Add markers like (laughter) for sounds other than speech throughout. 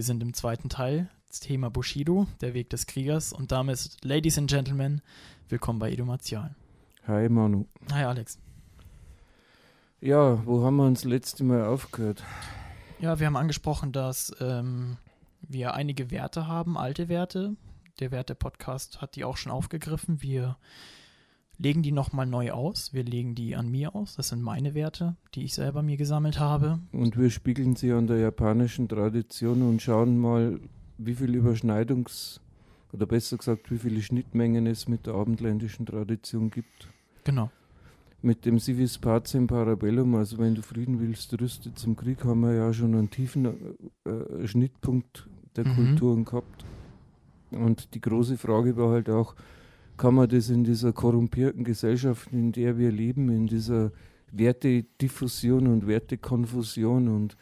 Wir sind im zweiten Teil, das Thema Bushido, der Weg des Kriegers. Und damit, Ladies and Gentlemen, willkommen bei Edo Martial. Hi Manu. Hi Alex. Ja, wo haben wir uns letzte Mal aufgehört? Ja, wir haben angesprochen, dass ähm, wir einige Werte haben, alte Werte. Der Werte-Podcast hat die auch schon aufgegriffen. Wir legen die nochmal neu aus. Wir legen die an mir aus. Das sind meine Werte, die ich selber mir gesammelt habe. Und wir spiegeln sie an der japanischen Tradition und schauen mal, wie viel Überschneidungs- oder besser gesagt, wie viele Schnittmengen es mit der abendländischen Tradition gibt. Genau. Mit dem Civis Pacem Parabellum, also wenn du Frieden willst, rüste zum Krieg, haben wir ja schon einen tiefen äh, Schnittpunkt der Mhm. Kulturen gehabt. Und die große Frage war halt auch, kann man das in dieser korrumpierten Gesellschaft, in der wir leben, in dieser Wertediffusion und Wertekonfusion und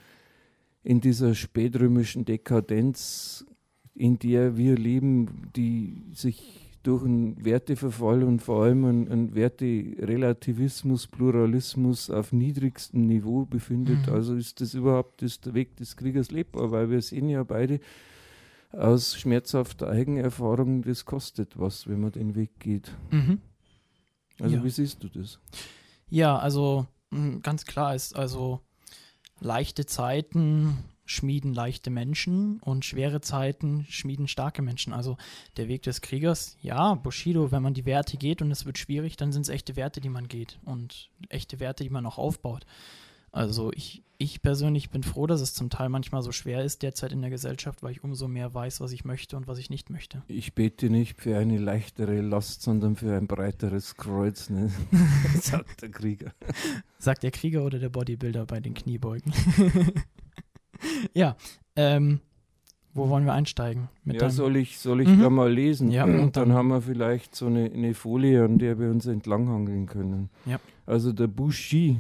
in dieser spätrömischen Dekadenz, in der wir leben, die sich durch einen Werteverfall und vor allem einen, einen Werterelativismus, Pluralismus auf niedrigstem Niveau befindet. Mhm. Also ist das überhaupt ist der Weg des Kriegers lebbar, weil wir sehen ja beide aus schmerzhafter Eigenerfahrung, das kostet was, wenn man den Weg geht. Mhm. Also Ja. wie siehst du das? Ja, also mh, ganz klar ist also leichte Zeiten schmieden leichte Menschen und schwere Zeiten schmieden starke Menschen. Also der Weg des Kriegers, ja, Bushido, wenn man die Werte geht und es wird schwierig, dann sind es echte Werte, die man geht und echte Werte, die man auch aufbaut. Also ich, ich persönlich bin froh, dass es zum Teil manchmal so schwer ist derzeit in der Gesellschaft, weil ich umso mehr weiß, was ich möchte und was ich nicht möchte. Ich bete nicht für eine leichtere Last, sondern für ein breiteres Kreuz, ne? (laughs) sagt der Krieger. Sagt der Krieger oder der Bodybuilder bei den Kniebeugen? (laughs) ja, ähm, wo wollen wir einsteigen? Mit ja, soll ich, soll ich Mhm. da mal lesen? Ja, und und dann dann- haben wir vielleicht so eine, eine Folie, an der wir uns entlanghangeln können. Ja. Also der Bushi,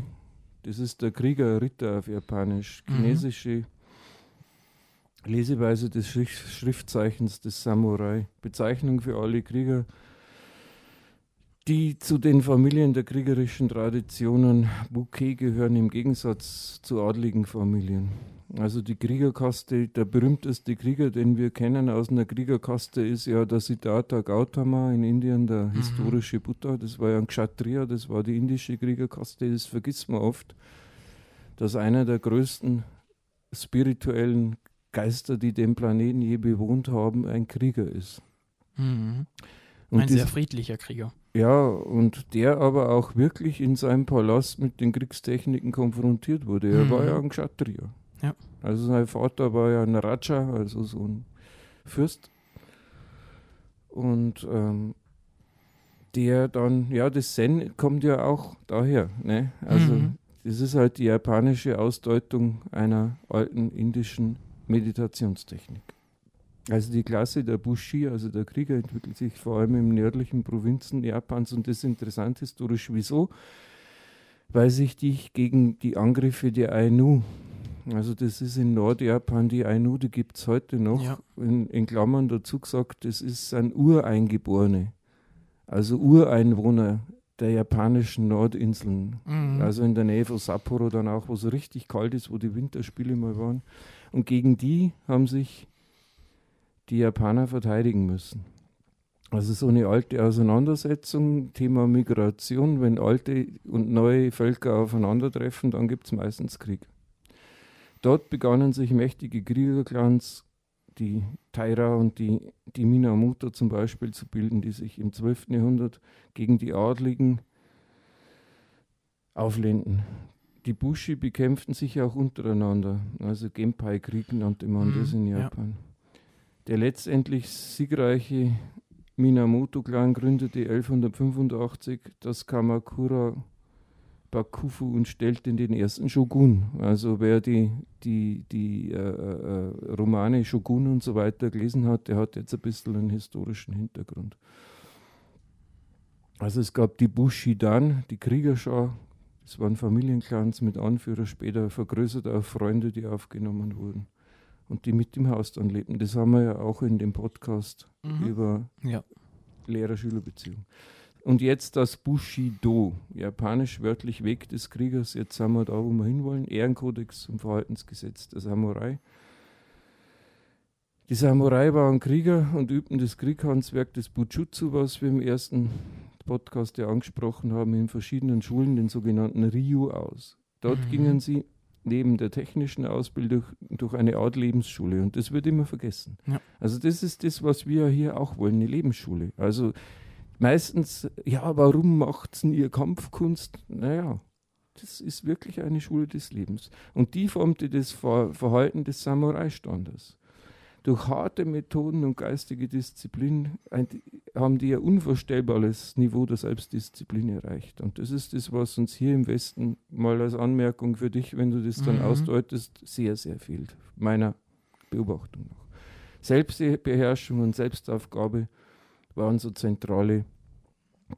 das ist der Krieger, Ritter auf Japanisch, Mhm. chinesische Leseweise des Schrift, Schriftzeichens des Samurai. Bezeichnung für alle Krieger, die zu den Familien der kriegerischen Traditionen Bouquet gehören, im Gegensatz zu adligen Familien. Also die Kriegerkaste, der berühmteste Krieger, den wir kennen aus einer Kriegerkaste, ist ja der Siddhartha Gautama in Indien, der Mhm. historische Buddha. Das war ja ein Kshatriya, das war die indische Kriegerkaste. Das vergisst man oft, dass einer der größten spirituellen Geister, die den Planeten je bewohnt haben, ein Krieger ist. Mhm. Ein sehr friedlicher Krieger. Ja, und der aber auch wirklich in seinem Palast mit den Kriegstechniken konfrontiert wurde. Er Mhm. war ja ein Kshatriya. Ja. Also sein Vater war ja ein Raja, also so ein Fürst. Und ähm, der dann, ja, das Zen kommt ja auch daher. Ne? Also Mhm. das ist halt die japanische Ausdeutung einer alten indischen Meditationstechnik. Also die Klasse der Bushi, also der Krieger, entwickelt sich vor allem in nördlichen Provinzen Japans und das ist interessant historisch. Wieso? Weil sich die gegen die Angriffe der Ainu, also das ist in Nordjapan, die Ainu, die gibt es heute noch, Ja. in, in Klammern dazu gesagt, das ist ein Ureingeborene, also Ureinwohner der japanischen Nordinseln. Mhm. Also in der Nähe von Sapporo dann auch, wo es richtig kalt ist, wo die Winterspiele mal waren. Und gegen die haben sich die Japaner verteidigen müssen. Also so eine alte Auseinandersetzung, Thema Migration, wenn alte und neue Völker aufeinandertreffen, dann gibt es meistens Krieg. Dort begannen sich mächtige Kriegerclans, die Taira und die, die Minamoto zum Beispiel zu bilden, die sich im 12. Jahrhundert gegen die Adligen auflehnten. Die Bushi bekämpften sich auch untereinander, also Genpai-Krieg nannte man Mhm, das in ja. Der letztendlich siegreiche Minamoto-Clan gründete 1185 das Kamakura Bakufu und stellte den ersten Shogun. Also wer die, die, die äh, äh, Romane Shogun und so weiter gelesen hat, der hat jetzt ein bisschen einen historischen Hintergrund. Also es gab die Bushidan, die Kriegerschar, das waren Familienclans mit Anführer, später vergrößert auf Freunde, die aufgenommen wurden und die mit im Haus dann lebten. Das haben wir ja auch in dem Podcast Mhm. über Ja. Lehrer-Schüler-Beziehung. Und jetzt das Bushido, japanisch wörtlich Weg des Kriegers. Jetzt sind wir da, wo wir hinwollen. Ehrenkodex und Verhaltensgesetz der Samurai. Die Samurai waren Krieger und übten das Krieghandwerk des Bujutsu, was wir im ersten Podcast ja angesprochen haben, in verschiedenen Schulen, den sogenannten Ryu, aus. Dort mhm. gingen sie neben der technischen Ausbildung durch eine Art Lebensschule und das wird immer vergessen. Ja. Also das ist das, was wir hier auch wollen, eine Lebensschule. Also meistens, ja, warum macht es ihr Kampfkunst? Naja, das ist wirklich eine Schule des Lebens. Und die formte das Verhalten des Samurai-Standes durch harte Methoden und geistige Disziplin haben die ein unvorstellbares Niveau der Selbstdisziplin erreicht. Und das ist das, was uns hier im Westen mal als Anmerkung für dich, wenn du das dann mhm. ausdeutest, sehr, sehr fehlt. Meiner Beobachtung nach. Selbstbeherrschung und Selbstaufgabe waren so zentrale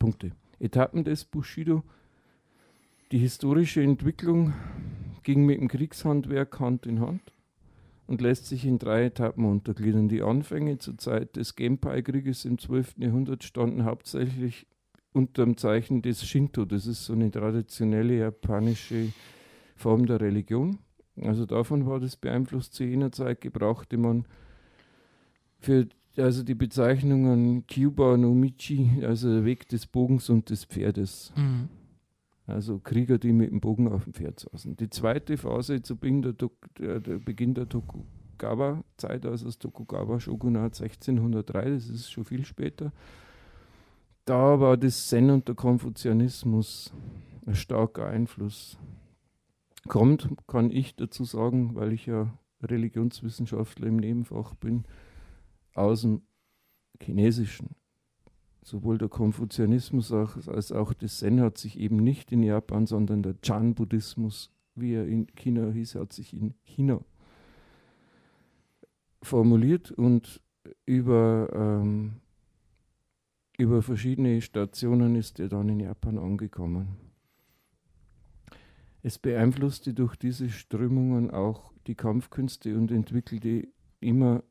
Punkte. Etappen des Bushido. Die historische Entwicklung ging mit dem Kriegshandwerk Hand in Hand und lässt sich in drei Etappen untergliedern. Die Anfänge zur Zeit des Genpei-Krieges im 12. Jahrhundert standen hauptsächlich unter dem Zeichen des Shinto. Das ist so eine traditionelle japanische Form der Religion. Also davon war das beeinflusst. Zu jener Zeit gebrauchte man für also die Bezeichnungen Kyuba no Michi, also der Weg des Bogens und des Pferdes. Mhm. Also Krieger, die mit dem Bogen auf dem Pferd saßen. Die zweite Phase zu Beginn der, der Beginn der Tokugawa-Zeit, also das Tokugawa-Shogunat 1603, das ist schon viel später. Da war das Zen und der Konfuzianismus ein starker Einfluss. Kommt, kann ich dazu sagen, weil ich ja Religionswissenschaftler im Nebenfach bin, aus dem Chinesischen sowohl der Konfuzianismus als auch das Zen hat sich eben nicht in Japan, sondern der Chan-Buddhismus, wie er in China hieß, hat sich in China formuliert und über, ähm, über verschiedene Stationen ist er dann in Japan angekommen. Es beeinflusste durch diese Strömungen auch die Kampfkünste und entwickelte immer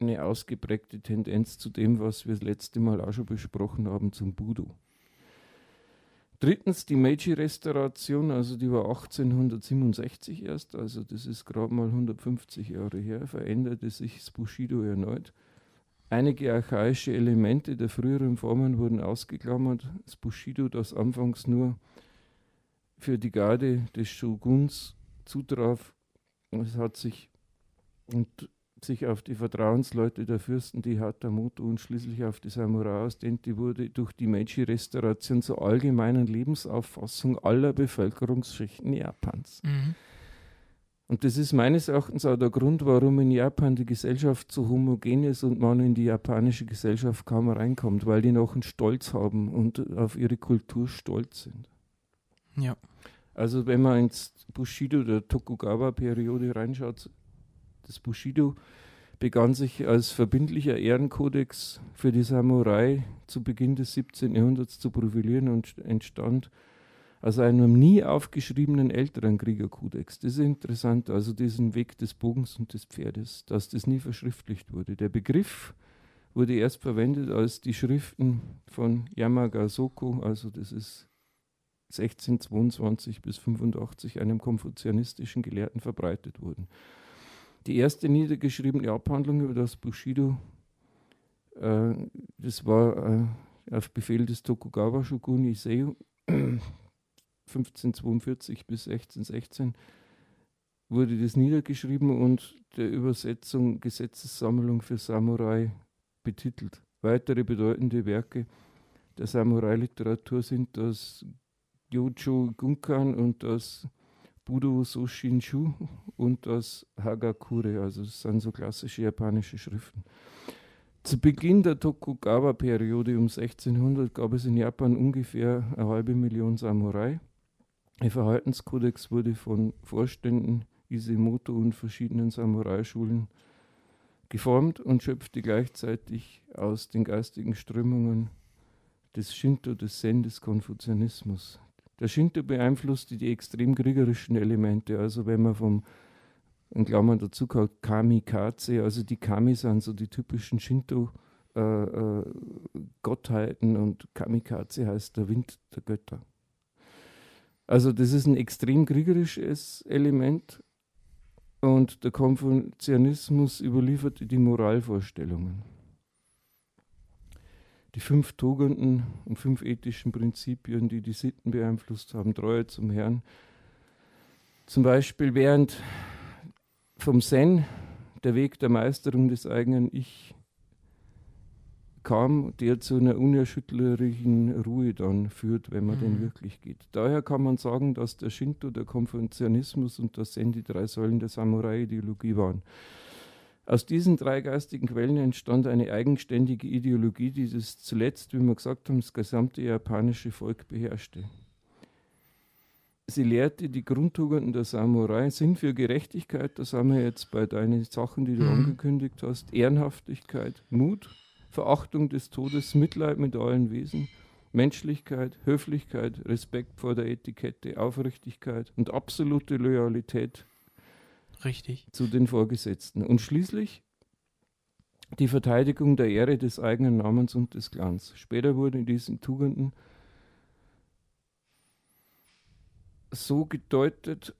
eine ausgeprägte Tendenz zu dem, was wir das letzte Mal auch schon besprochen haben, zum Budo. Drittens die Meiji-Restauration, also die war 1867 erst, also das ist gerade mal 150 Jahre her, veränderte sich das Bushido erneut. Einige archaische Elemente der früheren Formen wurden ausgeklammert. Das Bushido, das anfangs nur für die Garde des Shoguns zutraf, es hat sich und sich auf die Vertrauensleute der Fürsten, die Hatamoto und schließlich auf die Samurai ausdehnte, wurde durch die Meiji-Restauration zur allgemeinen Lebensauffassung aller Bevölkerungsschichten Japans. Mhm. Und das ist meines Erachtens auch der Grund, warum in Japan die Gesellschaft so homogen ist und man in die japanische Gesellschaft kaum reinkommt, weil die noch einen Stolz haben und auf ihre Kultur stolz sind. Ja. Also wenn man ins Bushido der Tokugawa-Periode reinschaut, das Bushido begann sich als verbindlicher Ehrenkodex für die Samurai zu Beginn des 17. Jahrhunderts zu profilieren und entstand aus einem nie aufgeschriebenen älteren Kriegerkodex. Das ist interessant, also diesen Weg des Bogens und des Pferdes, dass das nie verschriftlicht wurde. Der Begriff wurde erst verwendet, als die Schriften von Yamaga Soko, also das ist 1622 bis 85 einem konfuzianistischen Gelehrten verbreitet wurden. Die erste niedergeschriebene Abhandlung über das Bushido, äh, das war äh, auf Befehl des Tokugawa-Shogun Issei 1542 bis 1616 wurde das niedergeschrieben und der Übersetzung Gesetzessammlung für Samurai betitelt. Weitere bedeutende Werke der Samurai-Literatur sind das Yojo Gunkan und das Budo Soshinshu und das Hagakure, also das sind so klassische japanische Schriften. Zu Beginn der Tokugawa-Periode um 1600 gab es in Japan ungefähr eine halbe Million Samurai. Ein Verhaltenskodex wurde von Vorständen Isemoto und verschiedenen Samurai-Schulen geformt und schöpfte gleichzeitig aus den geistigen Strömungen des Shinto, des Zen, des Konfuzianismus. Der Shinto beeinflusste die extrem kriegerischen Elemente. Also wenn man vom, in Klammern dazu kommt, Kamikaze, also die Kami sind so die typischen Shinto äh, äh, Gottheiten und Kamikaze heißt der Wind der Götter. Also das ist ein extrem kriegerisches Element Und der Konfuzianismus überlieferte die Moralvorstellungen. Die fünf Tugenden und fünf ethischen Prinzipien, die die Sitten beeinflusst haben, Treue zum Herrn. Zum Beispiel während vom Zen der Weg der Meisterung des eigenen Ich kam, der zu einer unerschütterlichen Ruhe dann führt, wenn man mhm. den wirklich geht. Daher kann man sagen, dass der Shinto, der Konfuzianismus und das Zen die drei Säulen der Samurai-Ideologie waren. Aus diesen drei geistigen Quellen entstand eine eigenständige Ideologie, die das zuletzt, wie wir gesagt haben, das gesamte japanische Volk beherrschte. Sie lehrte die Grundtugenden der Samurai, Sinn für Gerechtigkeit, das haben wir jetzt bei deinen Sachen, die du mhm. angekündigt hast, Ehrenhaftigkeit, Mut, Verachtung des Todes, Mitleid mit allen Wesen, Menschlichkeit, Höflichkeit, Respekt vor der Etikette, Aufrichtigkeit und absolute Loyalität Richtig. zu den Vorgesetzten. Und schließlich die Verteidigung der Ehre des eigenen Namens und des Clans. Später wurden diesen Tugenden so gedeutet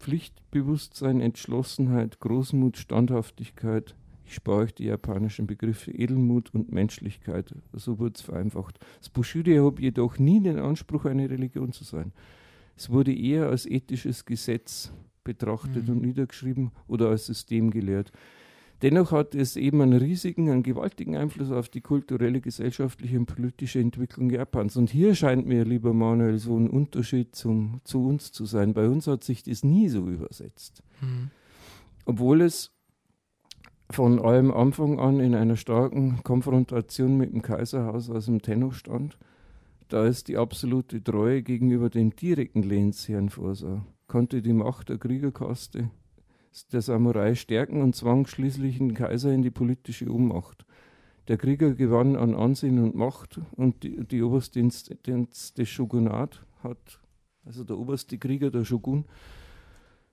Pflichtbewusstsein, Entschlossenheit, Großmut, Standhaftigkeit, ich spare euch die japanischen Begriffe Edelmut und Menschlichkeit. So wurde es vereinfacht. Das Bushido hat jedoch nie den Anspruch, eine Religion zu sein. Es wurde eher als ethisches Gesetz betrachtet mhm. und niedergeschrieben oder als System gelehrt. Dennoch hat es eben einen riesigen, einen gewaltigen Einfluss auf die kulturelle, gesellschaftliche und politische Entwicklung Japans. Und hier scheint mir, lieber Manuel, so ein Unterschied zum, zu uns zu sein. Bei uns hat sich das nie so übersetzt. Mhm. Obwohl es von allem Anfang an in einer starken Konfrontation mit dem Kaiserhaus aus dem Tenno stand, da es die absolute Treue gegenüber dem direkten Lehnsherrn vorsah, konnte die Macht der Kriegerkaste der Samurai stärken und zwang schließlich den Kaiser in die politische Ohnmacht. Der Krieger gewann an Ansehen und Macht und die, die Oberstdienst des Shogunat hat, also der oberste Krieger, der Shogun,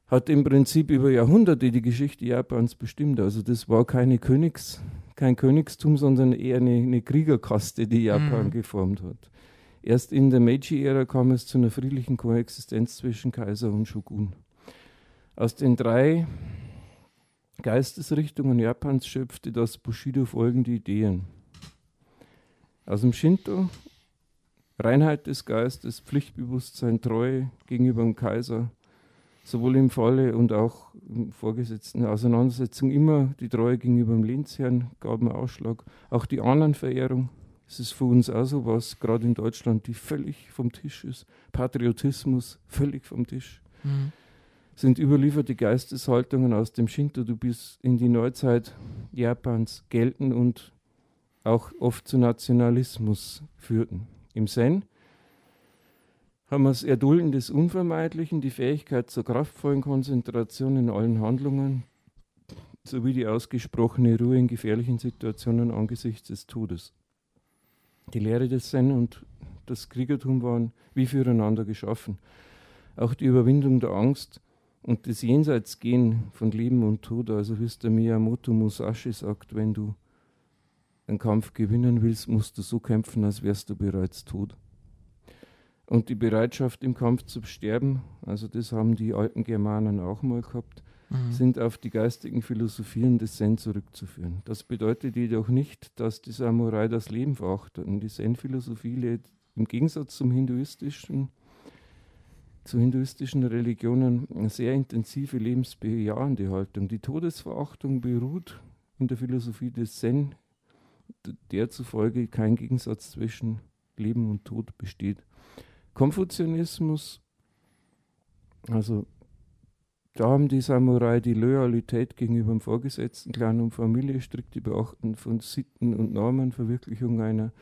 hat im Prinzip über Jahrhunderte die Geschichte Japans bestimmt. Also das war keine Königs, kein Königstum, sondern eher eine, eine Kriegerkaste, die Japan mhm. geformt hat. Erst in der Meiji-Ära kam es zu einer friedlichen Koexistenz zwischen Kaiser und Shogun. Aus den drei Geistesrichtungen Japans schöpfte das Bushido folgende Ideen. Aus dem Shinto Reinheit des Geistes, Pflichtbewusstsein, Treue gegenüber dem Kaiser, sowohl im Falle und auch im vorgesetzten Auseinandersetzung immer die Treue gegenüber dem Lehnsherrn gab einen Ausschlag. Auch die Ahnenverehrung, das ist für uns auch so was, gerade in Deutschland, die völlig vom Tisch ist. Patriotismus, völlig vom Tisch. Mhm. Sind überlieferte Geisteshaltungen aus dem Shinto, du bist in die Neuzeit Japans gelten und auch oft zu Nationalismus führten. Im Zen haben wir das Erdulden des Unvermeidlichen, die Fähigkeit zur kraftvollen Konzentration in allen Handlungen sowie die ausgesprochene Ruhe in gefährlichen Situationen angesichts des Todes. Die Lehre des Zen und das Kriegertum waren wie füreinander geschaffen. Auch die Überwindung der Angst und das Jenseitsgehen von Leben und Tod, also wie es der Miyamoto Musashi sagt, wenn du einen Kampf gewinnen willst, musst du so kämpfen, als wärst du bereits tot. Und die Bereitschaft im Kampf zu sterben, also das haben die alten Germanen auch mal gehabt, mhm. sind auf die geistigen Philosophien des Zen zurückzuführen. Das bedeutet jedoch nicht, dass die Samurai das Leben verachteten. Die Zen-Philosophie lädt im Gegensatz zum hinduistischen, zu hinduistischen Religionen eine sehr intensive lebensbejahende Haltung. Die Todesverachtung beruht in der Philosophie des Zen, der zufolge kein Gegensatz zwischen Leben und Tod besteht. Konfuzianismus, also da haben die Samurai die Loyalität gegenüber dem Vorgesetzten, Clan und Familie, strikte Beachten von Sitten und Normen, Verwirklichung einer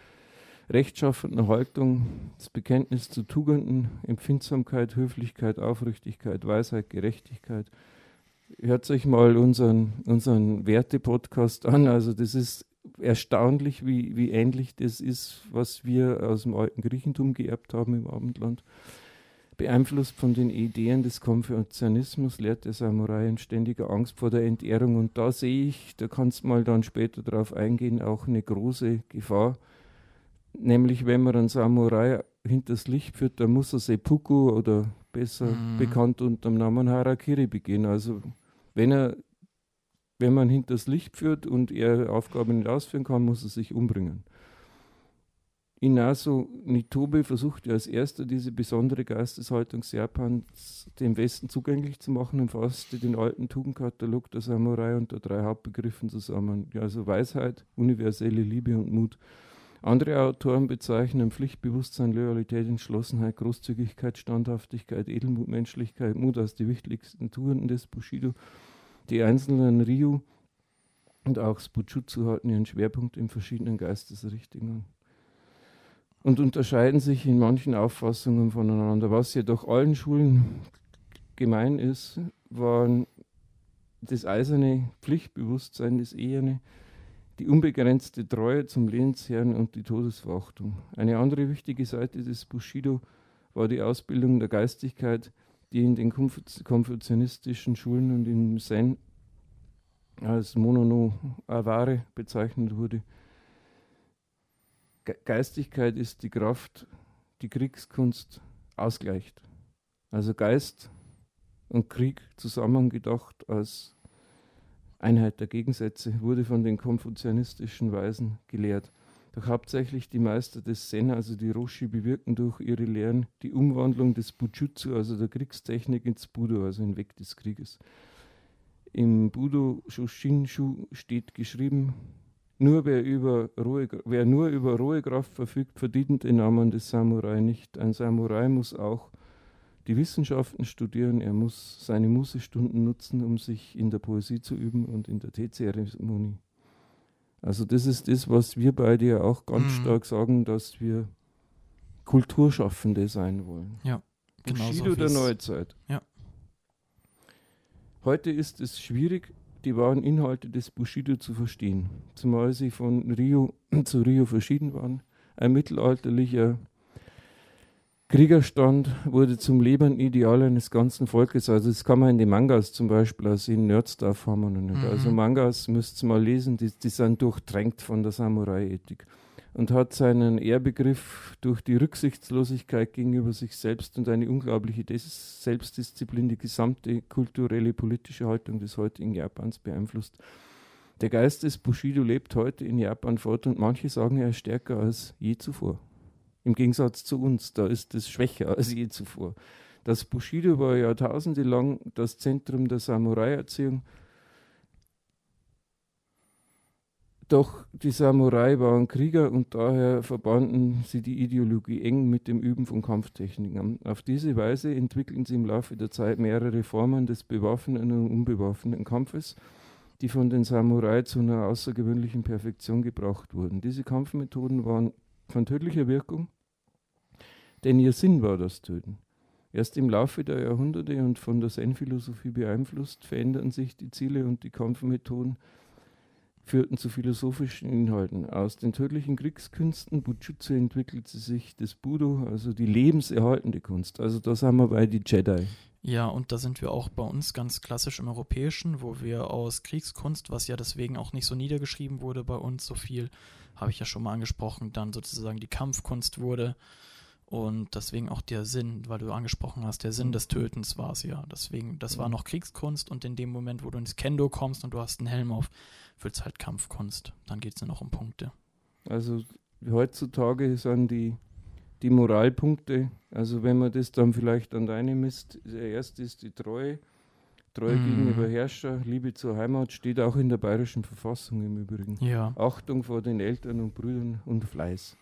rechtschaffenden Haltung, das Bekenntnis zu Tugenden, Empfindsamkeit, Höflichkeit, Aufrichtigkeit, Weisheit, Gerechtigkeit. Hört euch mal unseren, unseren Werte-Podcast an. Also das ist erstaunlich, wie, wie ähnlich das ist, was wir aus dem alten Griechentum geerbt haben im Abendland. Beeinflusst von den Ideen des Konfuzianismus lehrt der Samurai in ständiger Angst vor der Entehrung. Und da sehe ich, da kannst du mal dann später darauf eingehen, auch eine große Gefahr. Nämlich, wenn man einen Samurai hinters Licht führt, dann muss er Seppuku oder besser mhm. bekannt unter dem Namen Harakiri begehen. Also wenn er, wenn man hinters Licht führt und er Aufgaben nicht ausführen kann, muss er sich umbringen. Inazo Nitobe versuchte als erster diese besondere Geisteshaltung Japans dem Westen zugänglich zu machen und fasste den alten Tugendkatalog der Samurai unter drei Hauptbegriffen zusammen, also Weisheit, universelle Liebe und Mut. Andere Autoren bezeichnen Pflichtbewusstsein, Loyalität, Entschlossenheit, Großzügigkeit, Standhaftigkeit, Edelmut, Menschlichkeit, Mut als die wichtigsten Tugenden des Bushido. Die einzelnen Ryu und auch Spujutsu hatten ihren Schwerpunkt in verschiedenen Geistesrichtungen und unterscheiden sich in manchen Auffassungen voneinander. Was jedoch allen Schulen gemein ist, waren das eiserne Pflichtbewusstsein, das eherne, die unbegrenzte Treue zum Lehnsherrn und die Todesverachtung. Eine andere wichtige Seite des Bushido war die Ausbildung der Geistigkeit, die in den konfuzianistischen Schulen und im Zen als Monono Avare bezeichnet wurde. Geistigkeit ist die Kraft, die Kriegskunst ausgleicht. Also Geist und Krieg zusammengedacht als Einheit der Gegensätze wurde von den konfuzianistischen Weisen gelehrt. Doch hauptsächlich die Meister des Zen, also die Roshi, bewirken durch ihre Lehren die Umwandlung des Bujutsu, also der Kriegstechnik, ins Budo, also hinweg des Krieges. Im Budo Shoshinshu steht geschrieben, nur wer, über rohe, wer nur über rohe Kraft verfügt, verdient den Namen des Samurai nicht. Ein Samurai muss auch die Wissenschaften studieren, er muss seine Musestunden nutzen, um sich in der Poesie zu üben und in der Teezeremonie. Also das ist das, was wir beide ja auch ganz mhm. stark sagen, dass wir Kulturschaffende sein wollen. Ja, genau. Bushido der Neuzeit. Ja. Heute ist es schwierig, die wahren Inhalte des Bushido zu verstehen, zumal sie von Rio (clears throat) zu Rio verschieden waren. Ein mittelalterlicher Kriegerstand wurde zum lebenden Ideal eines ganzen Volkes. Also das kann man in den Mangas zum Beispiel also in Nerdstarf haben oder nicht. Mhm. Also Mangas müsst ihr mal lesen, die, die sind durchtränkt von der Samurai-Ethik und hat seinen Ehrbegriff durch die Rücksichtslosigkeit gegenüber sich selbst und eine unglaubliche Des Selbstdisziplin die gesamte kulturelle, politische Haltung des heutigen Japans beeinflusst. Der Geist des Bushido lebt heute in Japan fort und manche sagen, er ist stärker als je zuvor. Im Gegensatz zu uns, da ist es schwächer als je zuvor. Das Bushido war jahrtausende lang das Zentrum der Samurai-Erziehung Doch die Samurai waren Krieger und daher verbanden sie die Ideologie eng mit dem Üben von Kampftechniken. Auf diese Weise entwickeln sie im Laufe der Zeit mehrere Formen des bewaffneten und unbewaffneten Kampfes, die von den Samurai zu einer außergewöhnlichen Perfektion gebracht wurden. Diese Kampfmethoden waren von tödlicher Wirkung, denn ihr Sinn war das Töten. Erst im Laufe der Jahrhunderte und von der Zen-Philosophie beeinflusst, verändern sich die Ziele und die Kampfmethoden führten zu philosophischen Inhalten. Aus den tödlichen Kriegskünsten Bujutsu entwickelte sich das Budo, also die lebenserhaltende Kunst. Also da sind wir bei die Jedi. Ja, und da sind wir auch bei uns ganz klassisch im Europäischen, wo wir aus Kriegskunst, was ja deswegen auch nicht so niedergeschrieben wurde bei uns, so viel, habe ich ja schon mal angesprochen, dann sozusagen die Kampfkunst wurde. Und deswegen auch der Sinn, weil du angesprochen hast, der Sinn des Tötens war es ja. Deswegen, das war noch Kriegskunst und in dem Moment, wo du ins Kendo kommst und du hast einen Helm auf, wird es halt Kampfkunst. Dann geht es nur noch um Punkte. Also heutzutage sind die, die Moralpunkte, also wenn man das dann vielleicht an deine misst, der erste ist die Treue. Treue mm. gegenüber Herrscher, Liebe zur Heimat steht auch in der bayerischen Verfassung im Übrigen. Ja. Achtung vor den Eltern und Brüdern und Fleiß.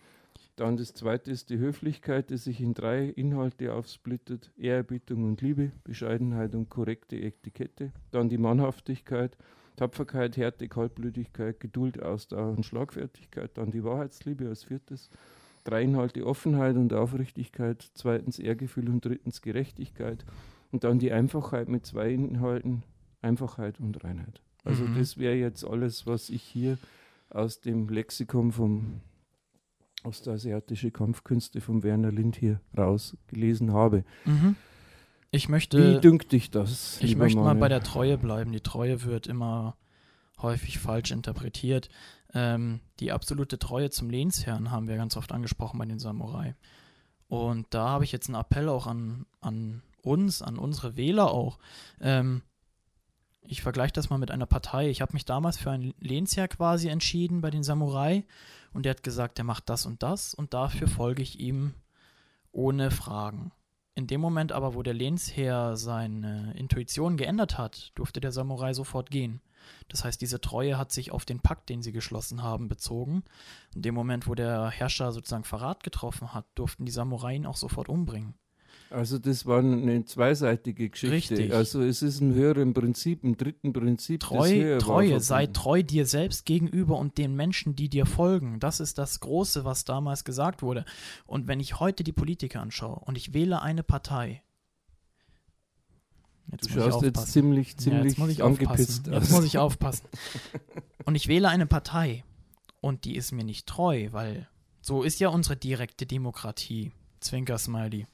Dann das zweite ist die Höflichkeit, die sich in drei Inhalte aufsplittet: Ehrerbietung und Liebe, Bescheidenheit und korrekte Etikette. Dann die Mannhaftigkeit, Tapferkeit, Härte, Kaltblütigkeit, Geduld, Ausdauer und Schlagfertigkeit. Dann die Wahrheitsliebe als viertes. Drei Inhalte Offenheit und Aufrichtigkeit. Zweitens Ehrgefühl und drittens Gerechtigkeit. Und dann die Einfachheit mit zwei Inhalten: Einfachheit und Reinheit. Also, mhm. das wäre jetzt alles, was ich hier aus dem Lexikon vom Ostasiatische Kampfkünste von Werner Lind hier rausgelesen habe. Mhm. Ich möchte. Wie dünkt dich das? Ich möchte mal bei der Treue bleiben. Die Treue wird immer häufig falsch interpretiert. Ähm, die absolute Treue zum Lehnsherrn haben wir ganz oft angesprochen bei den Samurai. Und da habe ich jetzt einen Appell auch an, an uns, an unsere Wähler auch. Ähm, ich vergleiche das mal mit einer Partei. Ich habe mich damals für ein Lehnsherr quasi entschieden bei den Samurai und der hat gesagt, der macht das und das und dafür folge ich ihm ohne Fragen. In dem Moment aber, wo der Lehnsherr seine Intuition geändert hat, durfte der Samurai sofort gehen. Das heißt, diese Treue hat sich auf den Pakt, den sie geschlossen haben, bezogen. In dem Moment, wo der Herrscher sozusagen Verrat getroffen hat, durften die Samurai ihn auch sofort umbringen. Also das war eine zweiseitige Geschichte. Richtig. Also es ist ein höheren Prinzip, ein dritten Prinzip. Treu, Treue, sei treu dir selbst gegenüber und den Menschen, die dir folgen. Das ist das Große, was damals gesagt wurde. Und wenn ich heute die Politiker anschaue und ich wähle eine Partei, jetzt Du muss ich schaust jetzt aufpassen. ziemlich, Ja, ziemlich jetzt muss ich angepisst. Jetzt muss ich aufpassen. (laughs) Und ich wähle eine Partei und die ist mir nicht treu, weil so ist ja unsere direkte Demokratie. Zwinker-Smiley.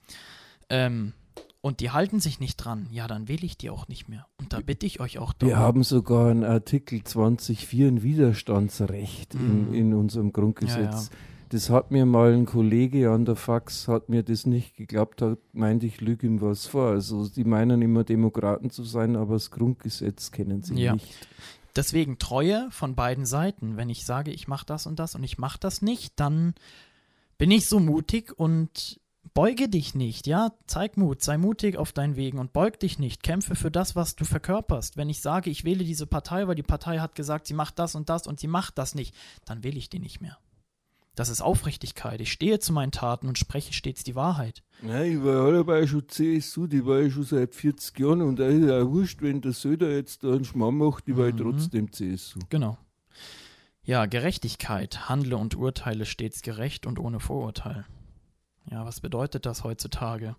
Ähm, und die halten sich nicht dran, ja, dann wähle ich die auch nicht mehr. Und da bitte ich euch auch Wir darum. haben sogar in Artikel 20.4 ein Widerstandsrecht in, Mhm. in unserem Grundgesetz. Ja, ja. Das hat mir mal ein Kollege an der Fax, hat mir das nicht geglaubt, hat meint, ich lüge ihm was vor. Also die meinen immer Demokraten zu sein, aber das Grundgesetz kennen sie Ja. nicht. Deswegen Treue von beiden Seiten. Wenn ich sage, ich mache das und das und ich mache das nicht, dann bin ich so mutig und beuge dich nicht, ja? Zeig Mut, sei mutig auf deinen Wegen und beug dich nicht. Kämpfe für das, was du verkörperst. Wenn ich sage, ich wähle diese Partei, weil die Partei hat gesagt, sie macht das und das und sie macht das nicht, dann wähle ich die nicht mehr. Das ist Aufrichtigkeit. Ich stehe zu meinen Taten und spreche stets die Wahrheit. Nein, ich war ja dabei schon CSU, die war ja schon seit 40 Jahren und da ist ja auch wurscht, wenn der Söder jetzt da einen Schmarrn macht, die war ja Mhm. trotzdem CSU. Genau. Ja, Gerechtigkeit. Handle und urteile stets gerecht und ohne Vorurteil. Ja, was bedeutet das heutzutage?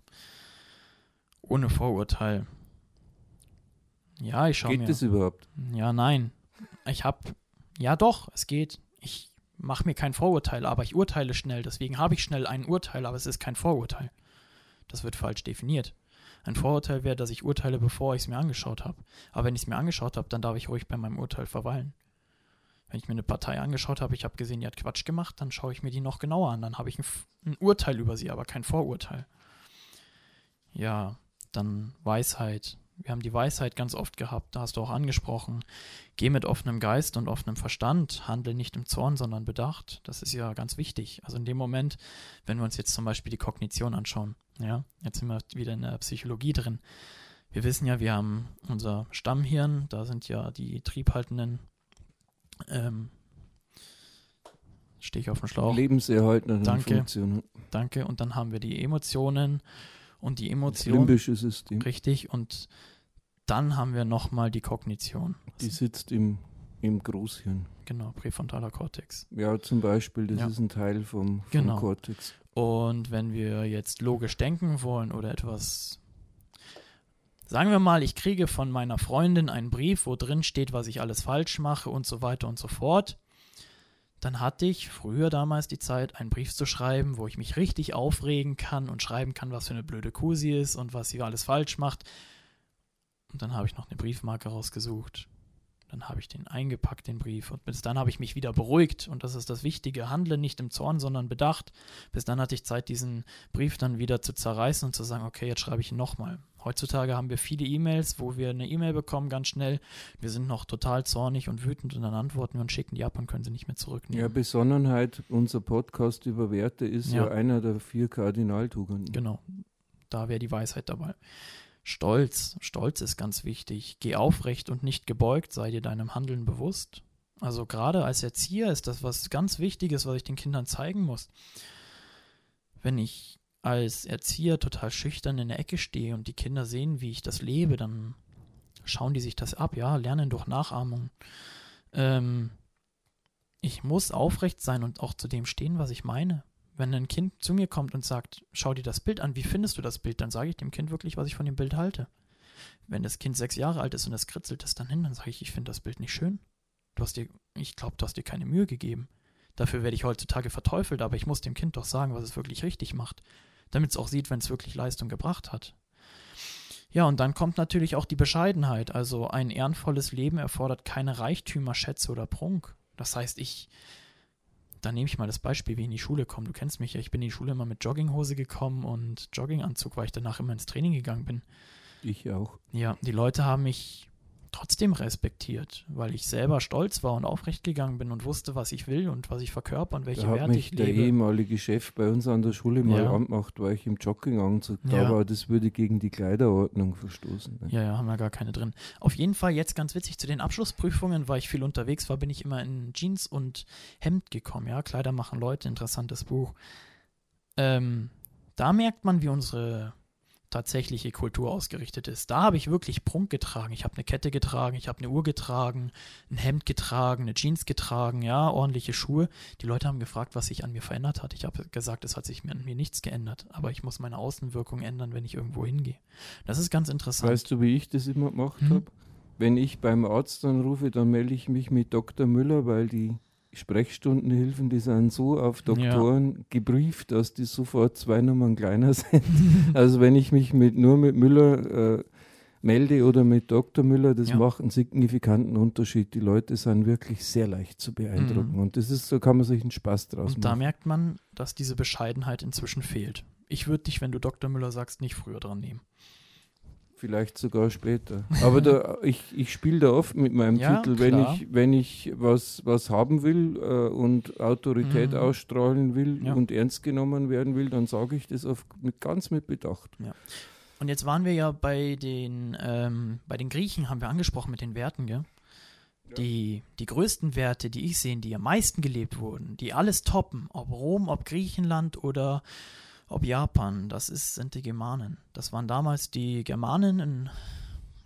Ohne Vorurteil. Ja, ich schaue Geht mir. das überhaupt? Ja, nein. Ich hab. Ja, doch, es geht. Ich mache mir kein Vorurteil, aber ich urteile schnell. Deswegen habe ich schnell ein Urteil, aber es ist kein Vorurteil. Das wird falsch definiert. Ein Vorurteil wäre, dass ich urteile, bevor ich es mir angeschaut habe. Aber wenn ich es mir angeschaut habe, dann darf ich ruhig bei meinem Urteil verweilen. Wenn ich mir eine Partei angeschaut habe, ich habe gesehen, die hat Quatsch gemacht, dann schaue ich mir die noch genauer an. Dann habe ich ein, ein Urteil über sie, aber kein Vorurteil. Ja, dann Weisheit. Wir haben die Weisheit ganz oft gehabt, da hast du auch angesprochen. Geh mit offenem Geist und offenem Verstand, handle nicht im Zorn, sondern bedacht. Das ist ja ganz wichtig. Also in dem Moment, wenn wir uns jetzt zum Beispiel die Kognition anschauen, ja, jetzt sind wir wieder in der Psychologie drin. Wir wissen ja, wir haben unser Stammhirn, da sind ja die triebhaltenden, ähm, stehe ich auf dem Schlauch. Lebenserhaltende Danke. Funktion. Danke. Und dann haben wir die Emotionen und die Das Emotionen. limbische System. Richtig. Und dann haben wir nochmal die Kognition. Die sitzt im, im Großhirn. Genau, präfrontaler Kortex. Ja, zum Beispiel, das Ja. ist ein Teil vom, vom Genau. Kortex. Und wenn wir jetzt logisch denken wollen oder etwas. Sagen wir mal, ich kriege von meiner Freundin einen Brief, wo drin steht, was ich alles falsch mache und so weiter und so fort. Dann hatte ich früher damals die Zeit, einen Brief zu schreiben, wo ich mich richtig aufregen kann und schreiben kann, was für eine blöde Kuh sie ist und was sie alles falsch macht. Und dann habe ich noch eine Briefmarke rausgesucht. Dann habe ich den eingepackt, den Brief. Und bis dann habe ich mich wieder beruhigt. Und das ist das Wichtige. Handle nicht im Zorn, sondern bedacht. Bis dann hatte ich Zeit, diesen Brief dann wieder zu zerreißen und zu sagen, okay, jetzt schreibe ich ihn nochmal. Heutzutage haben wir viele E-Mails, wo wir eine E-Mail bekommen, ganz schnell. Wir sind noch total zornig und wütend und dann antworten wir und schicken die ab und können sie nicht mehr Ja, zurücknehmen. Besonnenheit, unser Podcast über Werte, ist ja, Ja. einer der vier Kardinaltugenden. Genau. Da wäre die Weisheit dabei. Stolz. Stolz ist ganz wichtig. Geh aufrecht und nicht gebeugt, sei dir deinem Handeln bewusst. Also gerade als Erzieher ist das was ganz Wichtiges, was ich den Kindern zeigen muss. Wenn ich als Erzieher total schüchtern in der Ecke stehe und die Kinder sehen, wie ich das lebe, dann schauen die sich das ab, ja, lernen durch Nachahmung. Ähm, ich muss aufrecht sein und auch zu dem stehen, was ich meine wenn ein Kind zu mir kommt und sagt, schau dir das Bild an, wie findest du das Bild, dann sage ich dem Kind wirklich, was ich von dem Bild halte. Wenn das Kind sechs Jahre alt ist und es kritzelt es dann hin, dann sage ich, ich finde das Bild nicht schön. Du hast dir, ich glaube, du hast dir keine Mühe gegeben. Dafür werde ich heutzutage verteufelt, aber ich muss dem Kind doch sagen, was es wirklich richtig macht, damit es auch sieht, wenn es wirklich Leistung gebracht hat. Ja, und dann kommt natürlich auch die Bescheidenheit. Also ein ehrenvolles Leben erfordert keine Reichtümer, Schätze oder Prunk. Das heißt, ich dann nehme ich mal das Beispiel, wie ich in die Schule komme. Du kennst mich ja, ich bin in die Schule immer mit Jogginghose gekommen und Jogginganzug, weil ich danach immer ins Training gegangen bin. Ich auch. Ja, die Leute haben mich trotzdem respektiert, weil ich selber stolz war und aufrecht gegangen bin und wusste, was ich will und was ich verkörper und welche Da Werte ich der lebe. ehemalige Chef bei uns an der Schule mal Ja. angemacht, weil ich im Jogginganzug da Ja. war. Das würde gegen die Kleiderordnung verstoßen. ne? Ja, ja, haben wir gar keine drin. Auf jeden Fall jetzt ganz witzig zu den Abschlussprüfungen, weil ich viel unterwegs war, bin ich immer in Jeans und Hemd gekommen. Ja, Kleider machen Leute, interessantes Buch. Ähm, da merkt man, wie unsere tatsächliche Kultur ausgerichtet ist. Da habe ich wirklich Prunk getragen. Ich habe eine Kette getragen, ich habe eine Uhr getragen, ein Hemd getragen, eine Jeans getragen, ja, ordentliche Schuhe. Die Leute haben gefragt, was sich an mir verändert hat. Ich habe gesagt, es hat sich mir an mir nichts geändert, aber ich muss meine Außenwirkung ändern, wenn ich irgendwo hingehe. Das ist ganz interessant. Weißt du, wie ich das immer gemacht Hm? habe? Wenn ich beim Arzt anrufe, dann melde ich mich mit Dr. Müller, weil die Sprechstundenhilfen, die sind so auf Doktoren gebrieft, dass die sofort zwei Nummern kleiner (laughs) sind. also wenn ich mich mit, nur mit Müller äh, melde oder mit Dr. Müller, das Ja. macht einen signifikanten Unterschied. Die Leute sind wirklich sehr leicht zu beeindrucken. Mhm. Und das ist, so kann man sich einen Spaß draus Und da machen. merkt man, dass diese Bescheidenheit inzwischen fehlt. Ich würde dich, wenn du Dr. Müller sagst, nicht früher dran nehmen. Vielleicht sogar später. Aber da, ich, ich spiele da oft mit meinem Ja, Titel, wenn klar. ich, wenn ich was, was haben will äh, und Autorität Mhm. ausstrahlen will Ja. und ernst genommen werden will, dann sage ich das auf, mit, ganz mit Bedacht. Und jetzt waren wir ja bei den, ähm, bei den Griechen, haben wir angesprochen mit den Werten, gell? Die, die größten Werte, die ich sehe, die am meisten gelebt wurden, die alles toppen, ob Rom, ob Griechenland oder ob Japan, das ist, sind die Germanen. Das waren damals die Germanen in,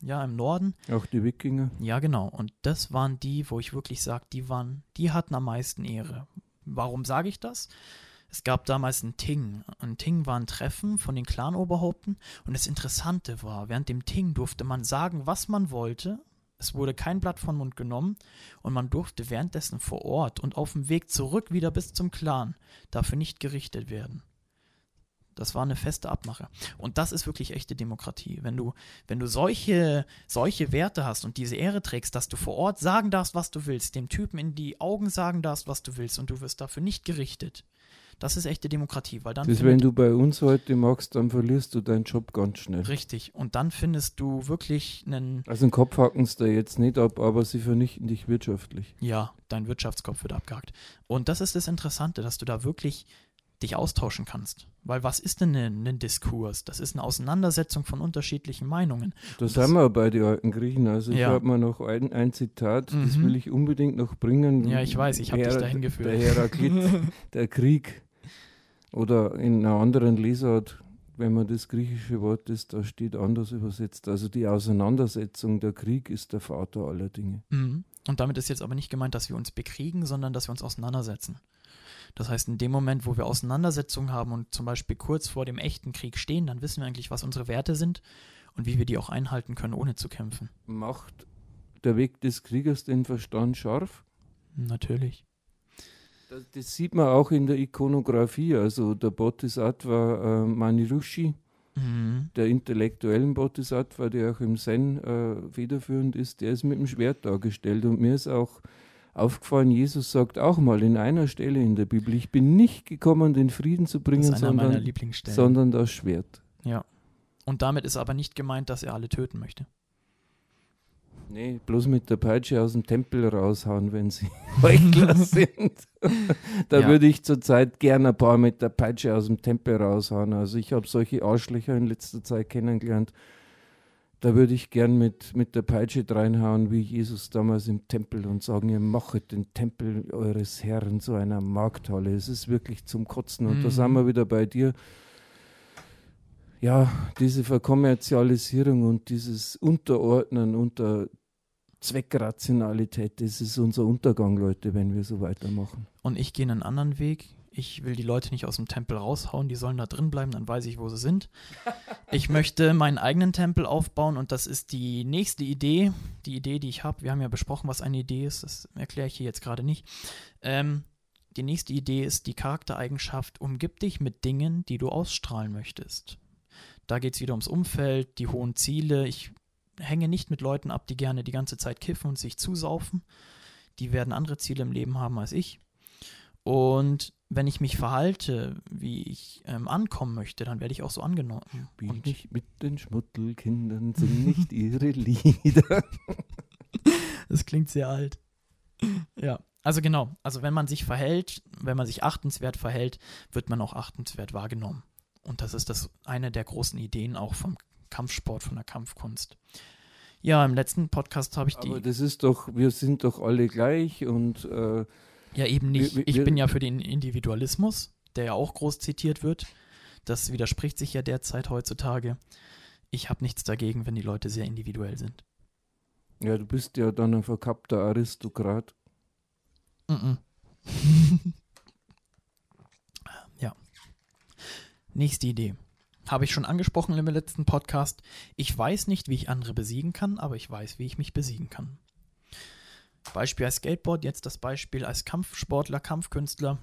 ja, im Norden. Auch die Wikinger. Ja, genau. Und das waren die, wo ich wirklich sage, die waren, die hatten am meisten Ehre. Warum sage ich das? Es gab damals ein Ting. Ein Ting war ein Treffen von den Clanoberhaupten. Und das Interessante war, während dem Ting durfte man sagen, was man wollte. Es wurde kein Blatt von Mund genommen und man durfte währenddessen vor Ort und auf dem Weg zurück wieder bis zum Clan dafür nicht gerichtet werden. Das war eine feste Abmache. Und das ist wirklich echte Demokratie. Wenn du, wenn du solche, solche Werte hast und diese Ehre trägst, dass du vor Ort sagen darfst, was du willst, dem Typen in die Augen sagen darfst, was du willst und du wirst dafür nicht gerichtet. Das ist echte Demokratie, weil dann Das, wenn du bei uns heute magst, dann verlierst du deinen Job ganz schnell. richtig und dann findest du wirklich einen Also den Kopf hacken sie da jetzt nicht ab, aber sie vernichten dich wirtschaftlich. Ja, dein Wirtschaftskopf wird abgehakt. Und das ist das Interessante, dass du da wirklich dich austauschen kannst. Weil was ist denn ein, Diskurs? Das ist eine Auseinandersetzung von unterschiedlichen Meinungen. Da Das- sind wir bei den alten Griechen. Also ich Ja. habe mal noch ein, ein Zitat, das Mhm. will ich unbedingt noch bringen. Ja, ich weiß, ich hab dich dahin geführt. Der Heraklit, (laughs) der Krieg. Oder in einer anderen Lesart, wenn man das griechische Wort ist, da steht anders übersetzt. Also die Auseinandersetzung, der Krieg ist der Vater aller Dinge. Mhm. Und damit ist jetzt aber nicht gemeint, dass wir uns bekriegen, sondern dass wir uns auseinandersetzen. Das heißt, in dem Moment, wo wir Auseinandersetzungen haben und zum Beispiel kurz vor dem echten Krieg stehen, dann wissen wir eigentlich, was unsere Werte sind und wie wir die auch einhalten können, ohne zu kämpfen. Macht der Weg des Kriegers den Verstand scharf? Natürlich. Das, das sieht man auch in der Ikonografie. Also der Bodhisattva äh, Manirushi, Mhm. der intellektuellen Bodhisattva, der auch im Zen äh, federführend ist, der ist mit dem Schwert dargestellt. Und mir ist auch aufgefallen, Jesus sagt auch mal in einer Stelle in der Bibel, ich bin nicht gekommen, den Frieden zu bringen, sondern, sondern das Schwert. Ja. Und damit ist aber nicht gemeint, dass er alle töten möchte. Nee, bloß mit der Peitsche aus dem Tempel raushauen, wenn sie (laughs) Heuchler (laughs) sind. (laughs) da Ja. würde ich zurzeit gerne ein paar mit der Peitsche aus dem Tempel raushauen. Also ich habe solche Arschlöcher in letzter Zeit kennengelernt. Da würde ich gern mit, mit der Peitsche reinhauen, wie Jesus damals im Tempel und sagen, ihr machet den Tempel eures Herrn zu einer Markthalle. Es ist wirklich zum Kotzen. Und da Mhm. sind wir wieder bei dir. Ja, diese Verkommerzialisierung und dieses Unterordnen unter Zweckrationalität, das ist unser Untergang, Leute, wenn wir so weitermachen. Und ich gehe einen anderen Weg. Ich will die Leute nicht aus dem Tempel raushauen, die sollen da drin bleiben, dann weiß ich, wo sie sind. Ich (laughs) möchte meinen eigenen Tempel aufbauen und das ist die nächste Idee, die Idee, die ich habe. Wir haben ja besprochen, was eine Idee ist, das erkläre ich hier jetzt gerade nicht. Ähm, die nächste Idee ist die Charaktereigenschaft, umgib dich mit Dingen, die du ausstrahlen möchtest. Da geht es wieder ums Umfeld, die hohen Ziele. Ich hänge nicht mit Leuten ab, die gerne die ganze Zeit kiffen und sich zusaufen. Die werden andere Ziele im Leben haben als ich. Und wenn ich mich verhalte, wie ich ähm, ankommen möchte, dann werde ich auch so angenommen. Spiel Und nicht mit den Schmuttelkindern, sing nicht (laughs) ihre Lieder. das klingt sehr alt. Ja, also genau. Also wenn man sich verhält, wenn man sich achtenswert verhält, wird man auch achtenswert wahrgenommen. Und das ist das eine der großen Ideen auch vom Kampfsport, von der Kampfkunst. Ja, im letzten Podcast habe ich die. Aber das ist doch, wir sind doch alle gleich und äh, Ja, eben nicht. Wir- wir- ich bin ja für den Individualismus, der ja auch groß zitiert wird. Das widerspricht sich ja derzeit heutzutage. Ich habe nichts dagegen, wenn die Leute sehr individuell sind. ja, du bist ja dann ein verkappter Aristokrat. Mhm. (laughs) ja. Nächste Idee. Habe ich schon angesprochen im letzten Podcast. Ich weiß nicht, wie ich andere besiegen kann, aber ich weiß, wie ich mich besiegen kann. Beispiel als Skateboard, jetzt das Beispiel als Kampfsportler, Kampfkünstler.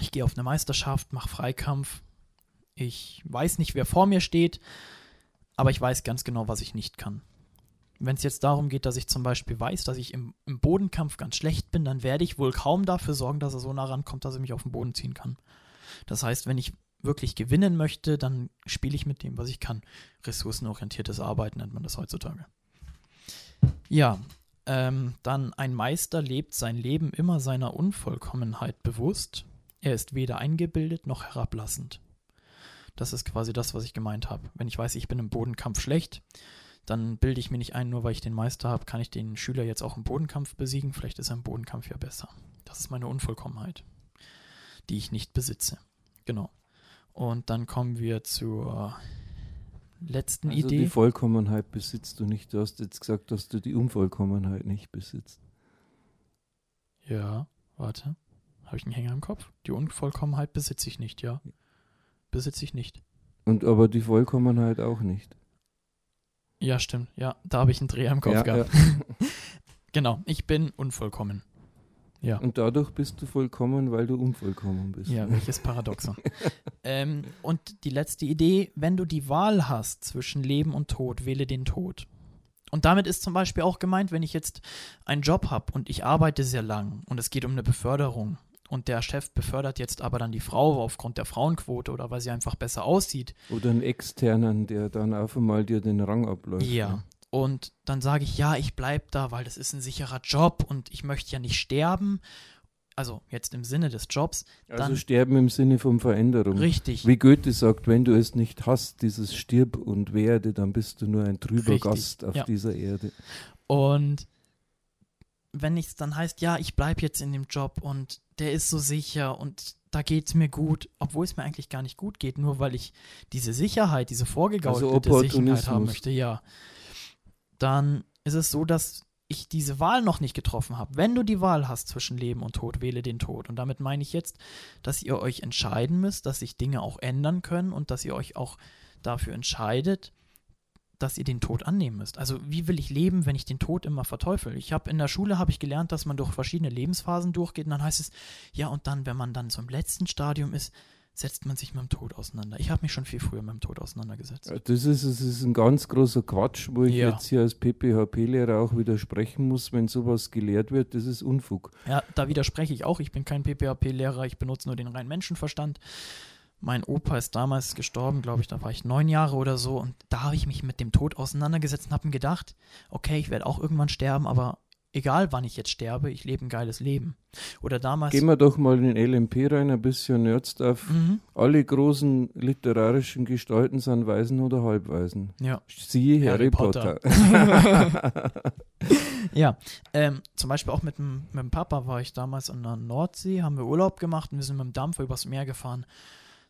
Ich gehe auf eine Meisterschaft, mache Freikampf. Ich weiß nicht, wer vor mir steht, aber ich weiß ganz genau, was ich nicht kann. Wenn es jetzt darum geht, dass ich zum Beispiel weiß, dass ich im, im Bodenkampf ganz schlecht bin, dann werde ich wohl kaum dafür sorgen, dass er so nah rankommt, dass er mich auf den Boden ziehen kann. Das heißt, wenn ich wirklich gewinnen möchte, dann spiele ich mit dem, was ich kann. Ressourcenorientiertes Arbeiten nennt man das heutzutage. Ja, ähm, dann ein Meister lebt sein Leben immer seiner Unvollkommenheit bewusst. Er ist weder eingebildet noch herablassend. Das ist quasi das, was ich gemeint habe. Wenn ich weiß, ich bin im Bodenkampf schlecht, dann bilde ich mir nicht ein, nur weil ich den Meister habe, kann ich den Schüler jetzt auch im Bodenkampf besiegen. Vielleicht ist er im Bodenkampf ja besser. Das ist meine Unvollkommenheit, die ich nicht besitze. Genau. Und dann kommen wir zur letzten Also Idee. die Vollkommenheit besitzt du nicht. Du hast jetzt gesagt, dass du die Unvollkommenheit nicht besitzt. Ja, warte. Habe ich einen Hänger im Kopf? Die Unvollkommenheit besitze ich nicht, ja. Besitze ich nicht. Und aber die Vollkommenheit auch nicht. Ja, stimmt. Ja, da habe ich einen Dreher im Kopf Ja, gehabt. (laughs) genau, ich bin unvollkommen. Ja. Und dadurch bist du vollkommen, weil du unvollkommen bist. Ja, welches Paradoxon. (laughs) ähm, und die letzte Idee, wenn du die Wahl hast zwischen Leben und Tod, wähle den Tod. Und damit ist zum Beispiel auch gemeint, wenn ich jetzt einen Job habe und ich arbeite sehr lang und es geht um eine Beförderung und der Chef befördert jetzt aber dann die Frau aufgrund der Frauenquote oder weil sie einfach besser aussieht, Oder einen externen, der dann auf einmal dir den Rang abläuft. Ja. Und dann sage ich, ja, ich bleibe da, weil das ist ein sicherer Job und ich möchte ja nicht sterben. Also jetzt im Sinne des Jobs. Also Dann- sterben im Sinne von Veränderung. Richtig. Wie Goethe sagt, wenn du es nicht hast, dieses Stirb und werde, dann bist du nur ein trüber Richtig, Gast auf ja. dieser Erde. Und wenn es dann heißt, ja, ich bleibe jetzt in dem Job und der ist so sicher und da geht es mir gut, obwohl es mir eigentlich gar nicht gut geht, nur weil ich diese Sicherheit, diese vorgegaukelte Also Sicherheit haben möchte, ja, dann ist es so, dass ich diese Wahl noch nicht getroffen habe. Wenn du die Wahl hast zwischen Leben und Tod, wähle den Tod. Und damit meine ich jetzt, dass ihr euch entscheiden müsst, dass sich Dinge auch ändern können und dass ihr euch auch dafür entscheidet, dass ihr den Tod annehmen müsst. Also wie will ich leben, wenn ich den Tod immer verteufel? Ich habe in der Schule habe ich gelernt, dass man durch verschiedene Lebensphasen durchgeht und dann heißt es, ja und dann, wenn man dann im letzten Stadium ist, setzt man sich mit dem Tod auseinander. Ich habe mich schon viel früher mit dem Tod auseinandergesetzt. Ja, Das ist, das ist ein ganz großer Quatsch, wo ich Ja. jetzt hier als PPHP-Lehrer auch widersprechen muss, wenn sowas gelehrt wird, das ist Unfug. Ja, da widerspreche ich auch. Ich bin kein PPHP-Lehrer, ich benutze nur den reinen Menschenverstand. Mein Opa ist damals gestorben, glaube ich, da war ich neun Jahre oder so. Und da habe ich mich mit dem Tod auseinandergesetzt und habe mir gedacht, okay, ich werde auch irgendwann sterben, aber egal wann ich jetzt sterbe, ich lebe ein geiles Leben. Oder damals. Gehen wir doch mal in LMP rein, ein bisschen Nerds auf. Mhm, Alle großen literarischen Gestalten sind Waisen oder Halbwaisen. ja. Siehe Harry, Harry Potter. Potter. (laughs) Ja, ähm, zum Beispiel auch mit dem, mit dem Papa war ich damals an der Nordsee, haben wir Urlaub gemacht und wir sind mit dem Dampfer übers Meer gefahren.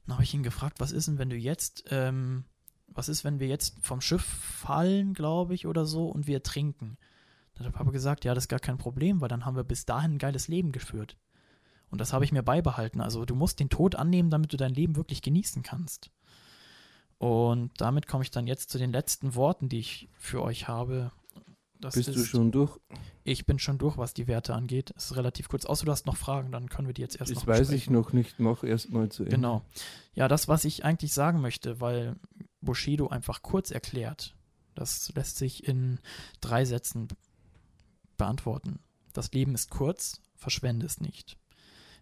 Dann habe ich ihn gefragt, was ist denn, wenn du jetzt, ähm, was ist, wenn wir jetzt vom Schiff fallen, glaube ich, oder so, und wir trinken? Da hat Papa gesagt, ja, das ist gar kein Problem, weil dann haben wir bis dahin ein geiles Leben geführt. Und das habe ich mir beibehalten. Also du musst den Tod annehmen, damit du dein Leben wirklich genießen kannst. Und damit komme ich dann jetzt zu den letzten Worten, die ich für euch habe. Das Bist du ist- schon durch? ich bin schon durch, was die Werte angeht. Es ist relativ kurz. Außer du hast noch Fragen, dann können wir die jetzt erst Das noch weiß besprechen. ich noch nicht. Mach erst mal zu Ende. Genau. Ja, das, was ich eigentlich sagen möchte, weil Bushido einfach kurz erklärt, das lässt sich in drei Sätzen beantworten. Das Leben ist kurz, verschwende es nicht.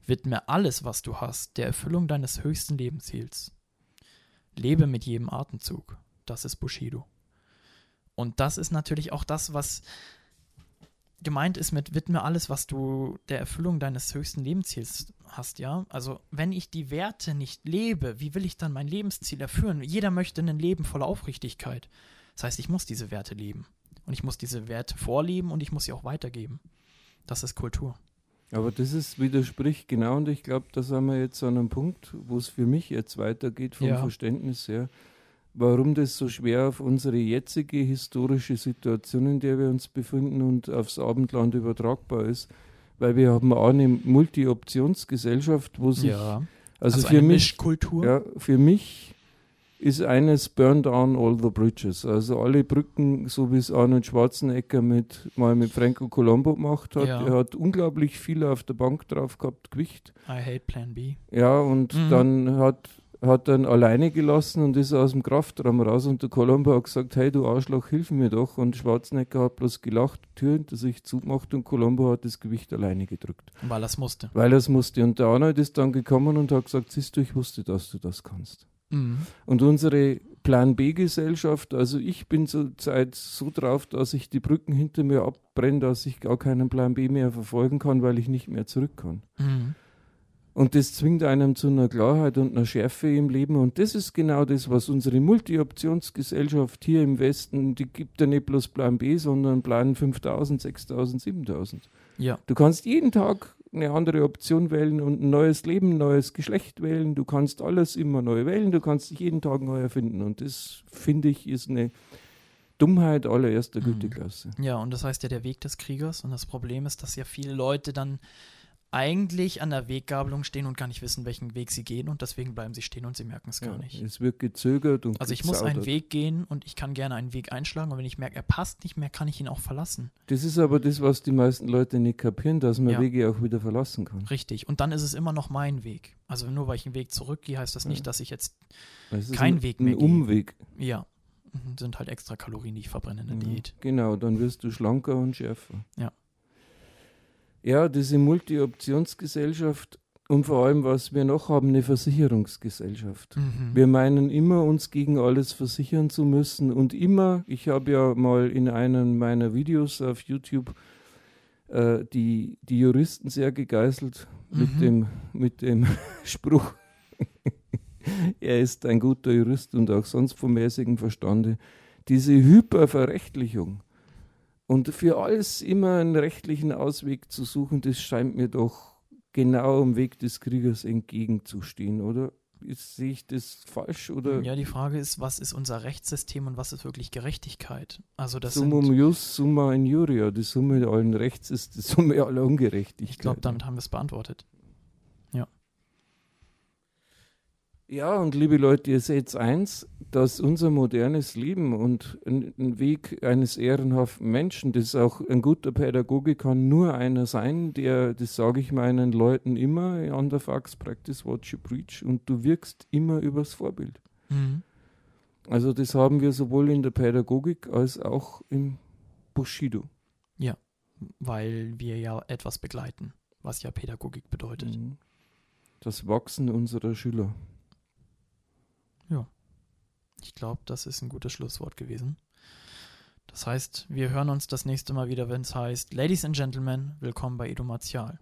Widme alles, was du hast, der Erfüllung deines höchsten Lebensziels. Lebe mit jedem Atemzug. Das ist Bushido. Und das ist natürlich auch das, was gemeint ist mit widme alles, was du der Erfüllung deines höchsten Lebensziels hast, ja? Also, wenn ich die Werte nicht lebe, wie will ich dann mein Lebensziel erfüllen? Jeder möchte ein Leben voller Aufrichtigkeit. Das heißt, ich muss diese Werte leben. Und ich muss diese Werte vorleben und ich muss sie auch weitergeben. Das ist Kultur. Aber das ist widerspricht genau und ich glaube, da sind wir jetzt an einem Punkt, wo es für mich jetzt weitergeht vom ja. Verständnis her, warum das so schwer auf unsere jetzige historische Situation, in der wir uns befinden und aufs Abendland übertragbar ist, weil wir haben auch eine Multi-Optionsgesellschaft, wo sich ja. also, also für mich Ja, für mich ist eines Burn down all the bridges. Also alle Brücken, so wie es Arnold Schwarzenegger mit, mal mit Franco Colombo gemacht hat. Ja. Er hat unglaublich viel auf der Bank drauf gehabt, Gewicht. I hate Plan B. Ja, und mhm. dann hat hat dann alleine gelassen und ist aus dem Kraftraum raus und der Colombo hat gesagt, hey du Arschloch, hilf mir doch und Schwarzenegger hat bloß gelacht, Tür hinter sich zugemacht und Colombo hat das Gewicht alleine gedrückt. Weil er es musste. Weil er es musste und der Arnold ist dann gekommen und hat gesagt, siehst du, ich wusste, dass du das kannst. Mhm. Und unsere Plan B-Gesellschaft, also ich bin zurzeit so drauf, dass ich die Brücken hinter mir abbrenne, dass ich gar keinen Plan B mehr verfolgen kann, weil ich nicht mehr zurück kann. Mhm. Und das zwingt einem zu einer Klarheit und einer Schärfe im Leben. Und das ist genau das, was unsere Multi-Optionsgesellschaft hier im Westen, die gibt ja nicht bloß Plan B, sondern Plan 5000, 6000, 7000. Ja. Du kannst jeden Tag eine andere Option wählen und ein neues Leben, ein neues Geschlecht wählen. Du kannst alles immer neu wählen. Du kannst dich jeden Tag neu erfinden. Und das, finde ich, ist eine Dummheit allererster mhm. Güteklasse. Ja, und das heißt ja der Weg des Kriegers. Und das Problem ist, dass ja viele Leute dann eigentlich an der Weggabelung stehen und gar nicht wissen, welchen Weg sie gehen und deswegen bleiben sie stehen und sie merken es gar ja, nicht. Es wird gezögert und Also ich muss einen Weg gehen und ich kann gerne einen Weg einschlagen und wenn ich merke, er passt nicht mehr, kann ich ihn auch verlassen. Das ist aber das, was die meisten Leute nicht kapieren, dass man ja. Wege auch wieder verlassen kann. Richtig. Und dann ist es immer noch mein Weg. Also nur weil ich einen Weg zurückgehe, heißt das nicht, ja. dass ich jetzt keinen Weg mehr ein Umweg. Gehe. Ja. Mhm, sind halt extra Kalorien, die ich verbrenne in der Diät. Genau, dann wirst du schlanker und schärfer. Ja. Ja, diese Multi-Optionsgesellschaft und vor allem, was wir noch haben, eine Versicherungsgesellschaft. Mhm. Wir meinen immer, uns gegen alles versichern zu müssen und immer, ich habe ja mal in einem meiner Videos auf YouTube äh, die, die Juristen sehr gegeißelt mhm. mit, dem, mit dem (laughs) Spruch, (laughs) er ist ein guter Jurist und auch sonst vom mäßigen Verstande. Diese Hyperverrechtlichung und für alles immer einen rechtlichen Ausweg zu suchen, das scheint mir doch genau am Weg des Kriegers entgegenzustehen, oder? Ist, sehe ich das falsch? Oder? Ja, die Frage ist, was ist unser Rechtssystem und was ist wirklich Gerechtigkeit? Also das Summum jus, summa injuria. Die Summe allen Rechts ist die Summe aller Ungerechtigkeit. Ich glaube, damit haben wir es beantwortet. Ja, und liebe Leute, ihr seht eins, dass unser modernes Leben und ein, Weg eines ehrenhaften Menschen, das auch ein guter Pädagoge kann nur einer sein, der, das sage ich meinen Leuten immer, on the facts, practice what you preach, und du wirkst immer übers Vorbild. Mhm. Also das haben wir sowohl in der Pädagogik als auch im Bushido. Ja, weil wir ja etwas begleiten, was ja Pädagogik bedeutet. Mhm. Das Wachsen unserer Schüler. Ja. Ich glaube, das ist ein gutes Schlusswort gewesen. Das heißt, wir hören uns das nächste Mal wieder, wenn es heißt, Ladies and Gentlemen, willkommen bei Edo Martial.